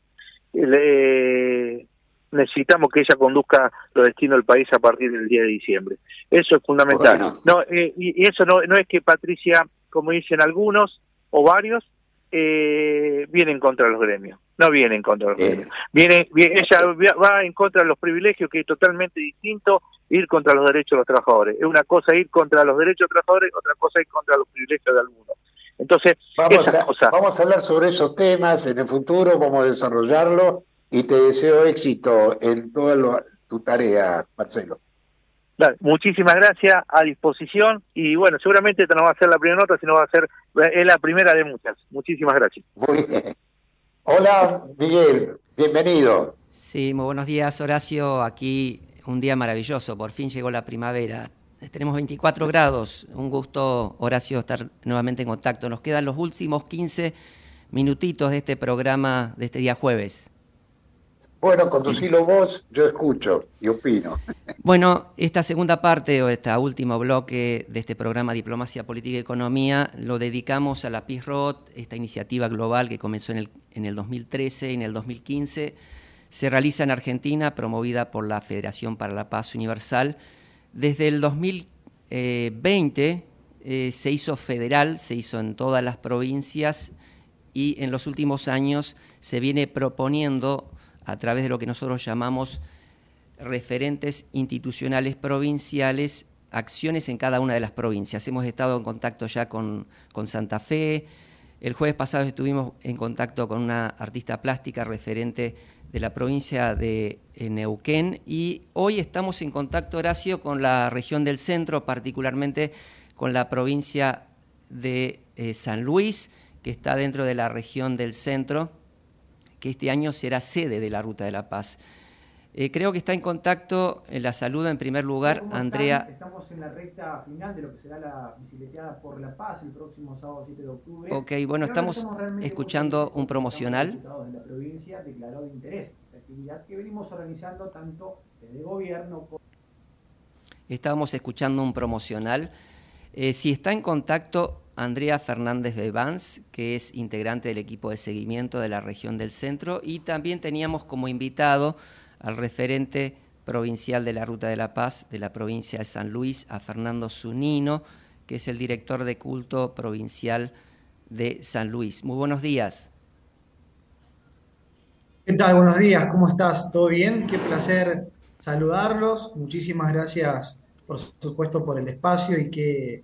necesitamos que ella conduzca los destinos del país a partir del día de diciembre. Eso es fundamental. No, y, y, eso no, no es que Patricia, como dicen algunos o varios, eh, viene en contra de los gremios. No viene en contra de los gremios. Viene, ella va en contra de los privilegios, que es totalmente distinto ir contra los derechos de los trabajadores. Es una cosa ir contra los derechos de los trabajadores, otra cosa ir contra los privilegios de algunos. Entonces,
vamos, a, vamos a hablar sobre esos temas en el futuro, vamos a desarrollarlo y te deseo éxito en toda tu tarea, Marcelo
muchísimas gracias, a disposición y bueno, seguramente esta no va a ser la primera nota, sino va a ser es la primera de muchas. Muchísimas gracias.
Hola, Miguel, bienvenido.
Sí, muy buenos días, Horacio. Aquí un día maravilloso, por fin llegó la primavera. Tenemos 24 grados. Un gusto, Horacio, estar nuevamente en contacto. Nos quedan los últimos 15 minutitos de este programa de este día jueves.
Bueno, conducilo vos, yo escucho y opino.
Bueno, esta segunda parte o este último bloque de este programa Diplomacia, Política y Economía lo dedicamos a la PISROT, esta iniciativa global que comenzó en el, en el 2013 y en el 2015. Se realiza en Argentina, promovida por la Federación para la Paz Universal. Desde el 2020 eh, se hizo federal, se hizo en todas las provincias y en los últimos años se viene proponiendo a través de lo que nosotros llamamos referentes institucionales provinciales, acciones en cada una de las provincias. Hemos estado en contacto ya con, Santa Fe, el jueves pasado estuvimos en contacto con una artista plástica referente de la provincia de eh, Neuquén y hoy estamos en contacto, Horacio, con la región del centro, particularmente con la provincia de eh, San Luis, que está dentro de la región del centro que este año será sede de la Ruta de la Paz. Eh, creo que está en contacto, en la saluda en primer lugar Andrea.
Estamos en la recta final de lo que será la bicicleteada por la paz el próximo sábado 7 de octubre.
Ok, bueno, estamos, escuchando un promocional.
De la provincia declaró de interés esta actividad que venimos organizando tanto desde el gobierno como...
Estábamos escuchando un promocional. Eh, si está en contacto Andrea Fernández Bevans, que es integrante del equipo de seguimiento de la región del centro, y también teníamos como invitado al referente provincial de la Ruta de la Paz de la provincia de San Luis, a Fernando Zunino, que es el director de culto provincial de San Luis. Muy buenos días.
¿Qué tal? Buenos días, ¿cómo estás? ¿Todo bien? Qué placer saludarlos. Muchísimas gracias, por supuesto, por el espacio y qué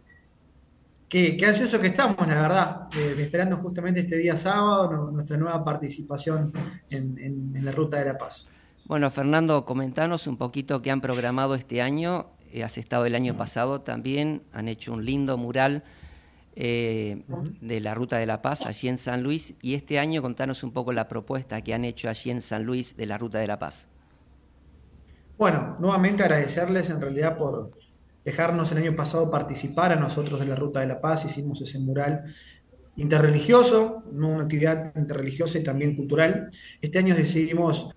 qué, qué ansioso que estamos, la verdad, eh, esperando justamente este día sábado no- nuestra nueva participación en, en- en la Ruta de la Paz.
Bueno, Fernando, comentanos un poquito qué han programado este año. Eh, has estado el año pasado también, han hecho un lindo mural eh, de la Ruta de la Paz allí en San Luis. Y este año contanos un poco la propuesta que han hecho allí en San Luis de la Ruta de la Paz.
Bueno, nuevamente agradecerles en realidad por dejarnos el año pasado participar a nosotros de la Ruta de la Paz. Hicimos ese mural interreligioso, ¿no? una actividad interreligiosa y también cultural. Este año decidimos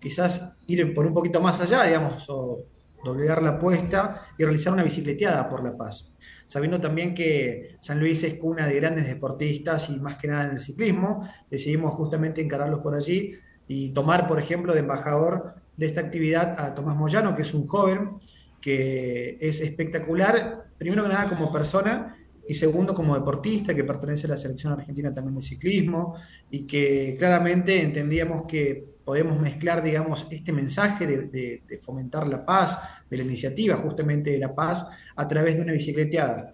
quizás ir por un poquito más allá, digamos, o doblegar la apuesta y realizar una bicicleteada por La Paz. Sabiendo también que San Luis es cuna de grandes deportistas y más que nada en el ciclismo, decidimos justamente encararlos por allí y tomar, por ejemplo, de embajador de esta actividad a Tomás Moyano, que es un joven que es espectacular, primero que nada como persona y segundo como deportista, que pertenece a la selección argentina también de ciclismo y que claramente entendíamos que podemos mezclar, digamos, este mensaje de, fomentar la paz, de la iniciativa justamente de la paz, a través de una bicicleteada.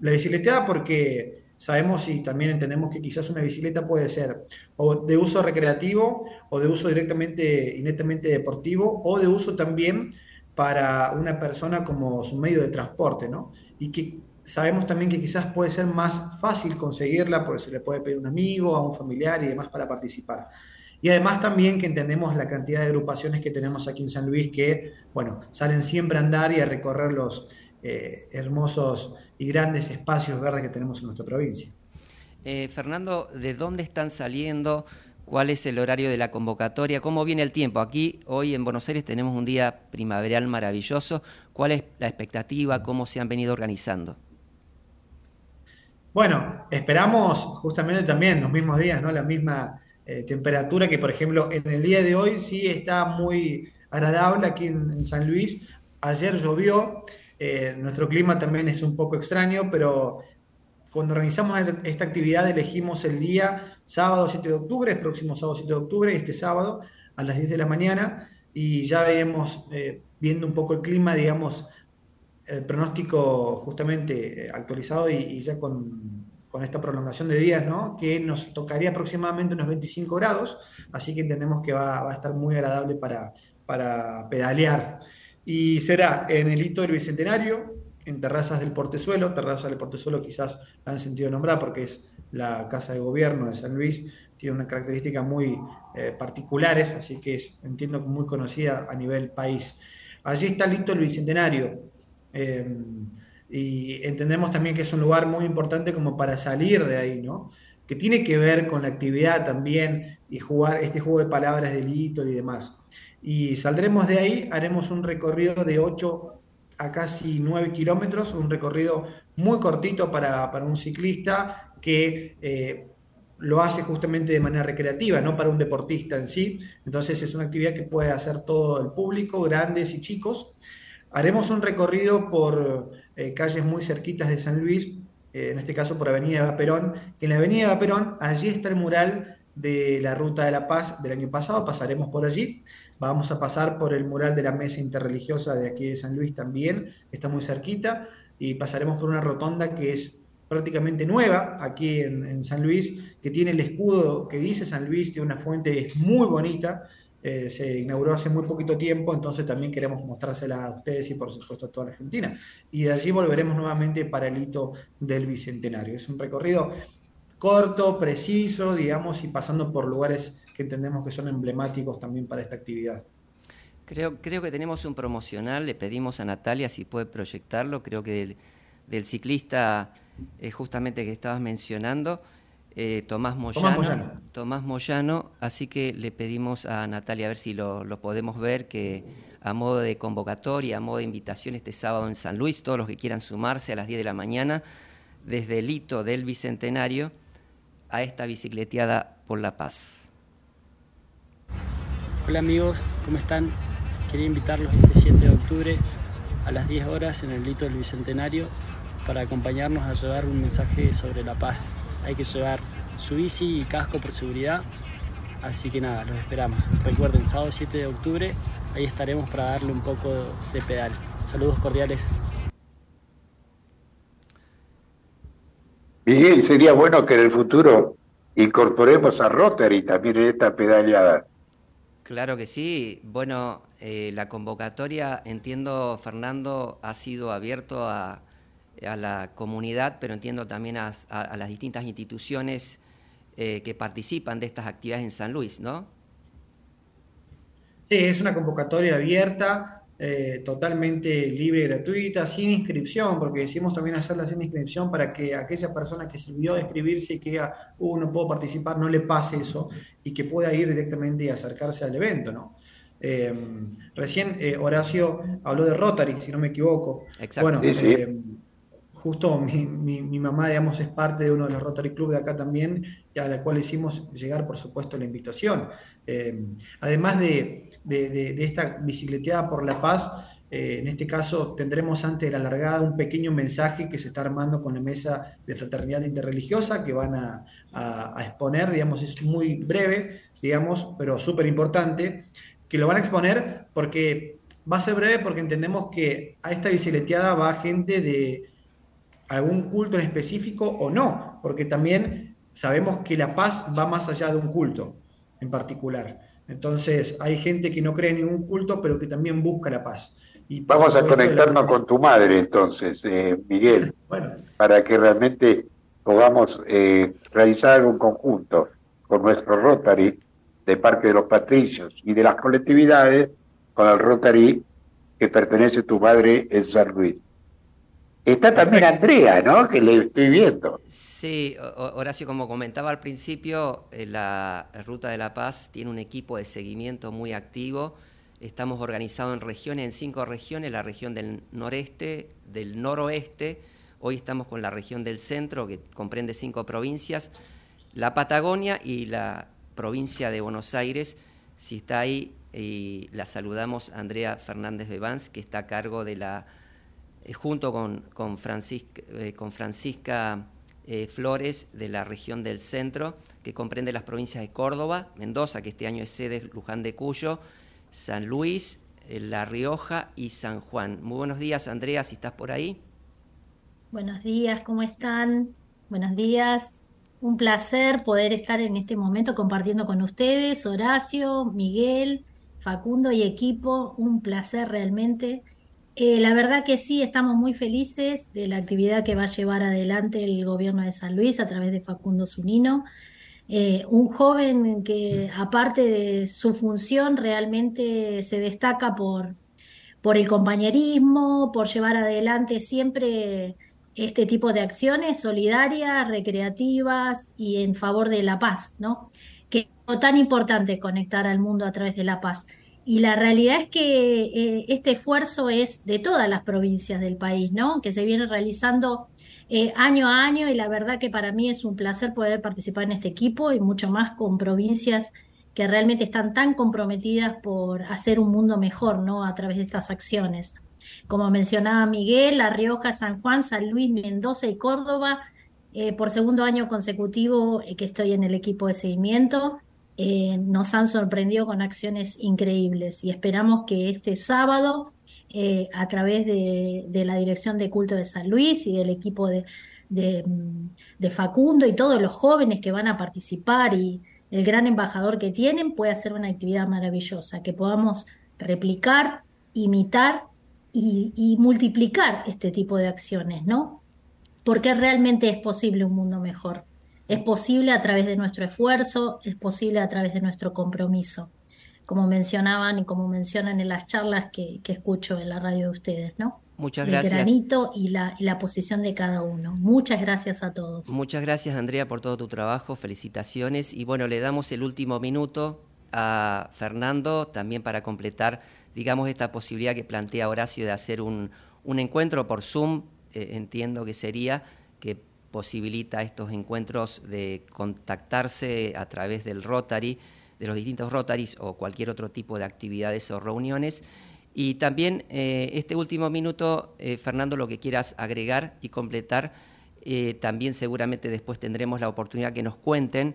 La bicicleteada porque sabemos y también entendemos que quizás una bicicleta puede ser o de uso recreativo o de uso directamente y netamente deportivo o de uso también para una persona como su medio de transporte, ¿no? Y que sabemos también que quizás puede ser más fácil conseguirla porque se le puede pedir a un amigo, a un familiar y demás para participar. Y además también que entendemos la cantidad de agrupaciones que tenemos aquí en San Luis que, bueno, salen siempre a andar y a recorrer los eh, hermosos y grandes espacios verdes que tenemos en nuestra provincia.
Eh, Fernando, ¿de dónde están saliendo? ¿Cuál es el horario de la convocatoria? ¿Cómo viene el tiempo? Aquí, hoy en Buenos Aires, tenemos un día primaveral maravilloso. ¿Cuál es la expectativa? ¿Cómo se han venido organizando?
Bueno, esperamos justamente también los mismos días, ¿no? La misma eh, temperatura que, por ejemplo, en el día de hoy sí está muy agradable aquí en, San Luis. Ayer llovió, eh, nuestro clima también es un poco extraño, pero cuando organizamos esta actividad elegimos el día sábado 7 de octubre, el próximo sábado 7 de octubre, este sábado a las 10 de la mañana, y ya veremos, eh, viendo un poco el clima, digamos, el pronóstico justamente eh, actualizado y, ya con, con esta prolongación de días, ¿no? Que nos tocaría aproximadamente unos 25 grados, así que entendemos que va, va a estar muy agradable para, para pedalear. Y será en el hito del Bicentenario, en Terrazas del Portezuelo. Terrazas del Portezuelo quizás la han sentido nombrar porque es la casa de gobierno de San Luis, tiene unas características muy eh, particulares, así que es, entiendo, muy conocida a nivel país. Allí está el hito del Bicentenario. Eh, y entendemos también que es un lugar muy importante como para salir de ahí, ¿no? Que tiene que ver con la actividad también y jugar este juego de palabras del hito y demás. Y saldremos de ahí, haremos un recorrido de 8 a casi 9 kilómetros, un recorrido muy cortito para, para un ciclista que eh, lo hace justamente de manera recreativa, no para un deportista en sí. Entonces es una actividad que puede hacer todo el público, grandes y chicos. Haremos un recorrido por eh, calles muy cerquitas de San Luis, eh, en este caso por Avenida Eva Perón, en la Avenida Eva Perón, allí está el mural de la Ruta de la Paz del año pasado, pasaremos por allí, vamos a pasar por el mural de la Mesa Interreligiosa de aquí de San Luis también, está muy cerquita, y pasaremos por una rotonda que es prácticamente nueva aquí en, San Luis, que tiene el escudo que dice San Luis, tiene una fuente muy bonita, eh, se inauguró hace muy poquito tiempo, entonces también queremos mostrársela a ustedes y por supuesto a toda la Argentina. Y de allí volveremos nuevamente para el hito del Bicentenario. Es un recorrido corto, preciso, digamos, y pasando por lugares que entendemos que son emblemáticos también para esta actividad.
Creo, creo que tenemos un promocional, le pedimos a Natalia si puede proyectarlo, creo que del, del ciclista eh, justamente que estabas mencionando, eh, Tomás, Moyano,
Tomás Moyano.
Tomás Moyano, así que le pedimos a Natalia a ver si lo, lo podemos ver, que a modo de convocatoria, a modo de invitación este sábado en San Luis, todos los que quieran sumarse a las 10 de la mañana, desde el hito del Bicentenario a esta bicicleteada por la paz.
Hola amigos, ¿cómo están? Quería invitarlos este 7 de octubre a las 10 horas en el hito del Bicentenario para acompañarnos a llevar un mensaje sobre la paz. Hay que llevar su bici y casco por seguridad, así que nada, los esperamos. Recuerden, sábado 7 de octubre, ahí estaremos para darle un poco de pedal. Saludos cordiales.
Miguel, sería bueno que en el futuro incorporemos a Rotary también en esta pedaleada.
Claro que sí. Bueno, eh, la convocatoria, entiendo, Fernando, ha sido abierto a, la comunidad, pero entiendo también a, las distintas instituciones eh, que participan de estas actividades en San Luis, ¿no?
Sí, es una convocatoria abierta. Eh, totalmente libre y gratuita, sin inscripción, porque decimos también hacerla sin inscripción para que aquella persona que se olvidó de inscribirse y que diga, uh, no puedo participar, no le pase eso y que pueda ir directamente y acercarse al evento, ¿no? Em, recién eh, Horacio habló de Rotary, si no me equivoco.
Exacto.
Bueno, em, justo mi, mi, mamá, digamos, es parte de uno de los Rotary Club de acá también, a la cual hicimos llegar, por supuesto, la invitación. Em, además de, de, esta bicicleteada por la paz, eh, en este caso tendremos ante la largada un pequeño mensaje que se está armando con la mesa de fraternidad interreligiosa que van a, exponer, digamos, es muy breve, digamos, pero súper importante, que lo van a exponer porque va a ser breve porque entendemos que a esta bicicleteada va gente de algún culto en específico o no, porque también sabemos que la paz va más allá de un culto en particular. Entonces, hay gente que no cree en ningún culto, pero que también busca la paz.
Y Vamos a conectarnos con tu madre entonces, eh, Miguel, *laughs* para que realmente podamos eh, realizar algo en conjunto con nuestro Rotary de Parque de los Patricios y de las colectividades con el Rotary que pertenece a tu madre en San Luis. Está también Andrea, ¿no? Que le estoy viendo.
Sí, Horacio, como comentaba al principio, eh, la Ruta de la Paz tiene un equipo de seguimiento muy activo. Estamos organizados en regiones, en cinco regiones, la región del noreste, del noroeste. Hoy estamos con la región del centro, que comprende cinco provincias, la Patagonia y la provincia de Buenos Aires. Si está ahí, y la saludamos Andrea Fernández Bevans, que está a cargo de la eh, junto con, con, eh, Francisca eh, Flores de la región del centro, que comprende las provincias de Córdoba, Mendoza, que este año es sede Luján de Cuyo, San Luis, La Rioja y San Juan. Muy buenos días, Andrea, si estás por ahí.
Buenos días, ¿cómo están? Buenos días. Un placer poder estar en este momento compartiendo con ustedes, Horacio, Miguel, Facundo y equipo. Un placer realmente eh, la verdad que sí, estamos muy felices de la actividad que va a llevar adelante el gobierno de San Luis a través de Facundo Zunino. Eh, un joven que aparte de su función realmente se destaca por, por el compañerismo, por llevar adelante siempre este tipo de acciones solidarias, recreativas y en favor de la paz, ¿no? Que es tan importante conectar al mundo a través de la paz. Y la realidad es que eh, este esfuerzo es de todas las provincias del país, ¿no? Que se viene realizando eh, año a año y la verdad que para mí es un placer poder participar en este equipo y mucho más con provincias que realmente están tan comprometidas por hacer un mundo mejor, ¿no? A través de estas acciones. Como mencionaba Miguel, La Rioja, San Juan, San Luis, Mendoza y Córdoba, eh, por segundo año consecutivo que estoy en el equipo de seguimiento. Eh, nos han sorprendido con acciones increíbles y esperamos que este sábado, eh, a través de, la Dirección de Culto de San Luis y del equipo de, de, Facundo y todos los jóvenes que van a participar y el gran embajador que tienen, pueda hacer una actividad maravillosa, que podamos replicar, imitar y multiplicar este tipo de acciones, ¿no? Porque realmente es posible un mundo mejor. Es posible a través de nuestro esfuerzo, es posible a través de nuestro compromiso, como mencionaban y como mencionan en las charlas que, escucho en la radio de ustedes, ¿no?
Muchas gracias.
El granito y la, y la posición de cada uno. Muchas gracias a todos.
Muchas gracias, Andrea, por todo tu trabajo. Felicitaciones. Y bueno, le damos el último minuto a Fernando también para completar, digamos, esta posibilidad que plantea Horacio de hacer un, un encuentro por Zoom, eh, entiendo que sería, que posibilita estos encuentros de contactarse a través del Rotary, de los distintos Rotaries o cualquier otro tipo de actividades o reuniones. Y también eh, este último minuto, eh, Fernando, lo que quieras agregar y completar, eh, también seguramente después tendremos la oportunidad que nos cuenten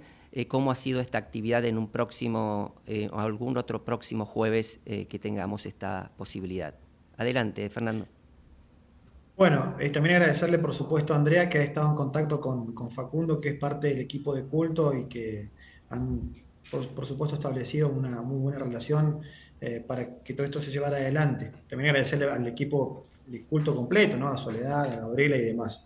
cómo ha sido esta actividad en un próximo o algún otro próximo jueves que tengamos esta posibilidad. Adelante, Fernando.
Bueno, eh, también agradecerle por supuesto a Andrea que ha estado en contacto con, con Facundo, que es parte del equipo de culto y que han, por, supuesto, establecido una muy buena relación eh, para que todo esto se llevara adelante. También agradecerle al equipo de culto completo, ¿no? a Soledad, a Gabriela y demás.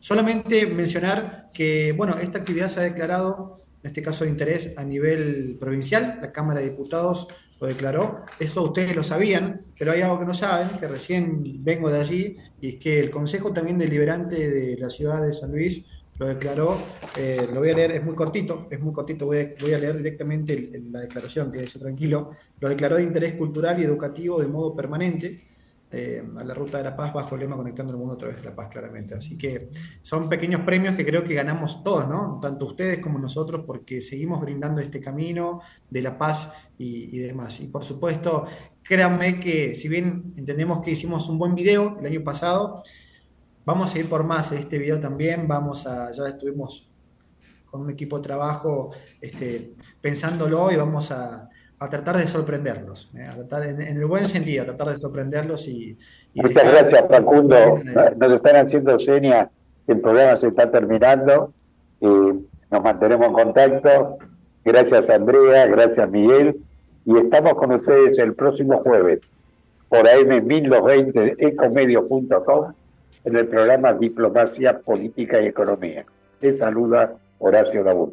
Solamente mencionar que, bueno, esta actividad se ha declarado, en este caso de interés a nivel provincial, la Cámara de Diputados lo declaró. Esto ustedes lo sabían, pero hay algo que no saben, que recién vengo de allí, y es que el Consejo también Deliberante de la ciudad de San Luis lo declaró, eh, lo voy a leer, es muy cortito, es muy cortito, voy a, leer directamente la declaración, que quédese tranquilo, lo declaró de interés cultural y educativo de modo permanente, eh, a la ruta de la paz bajo el lema Conectando el Mundo a través de la paz, claramente. Así que son pequeños premios que creo que ganamos todos, ¿no? Tanto ustedes como nosotros, porque seguimos brindando este camino de la paz y, demás. Y por supuesto, créanme que si bien entendemos que hicimos un buen video el año pasado, vamos a ir por más este video también. Vamos a, ya estuvimos con un equipo de trabajo este, pensándolo y vamos a a tratar de sorprenderlos, ¿eh? a tratar en, el buen sentido, a tratar de sorprenderlos y...
Muchas gracias Facundo, nos están haciendo señas que el programa se está terminando y nos mantenemos en contacto. Gracias Andrea, gracias Miguel y estamos con ustedes el próximo jueves por AM1220 ecomedio.com en el programa Diplomacia, Política y Economía. Les saluda Horacio Labur.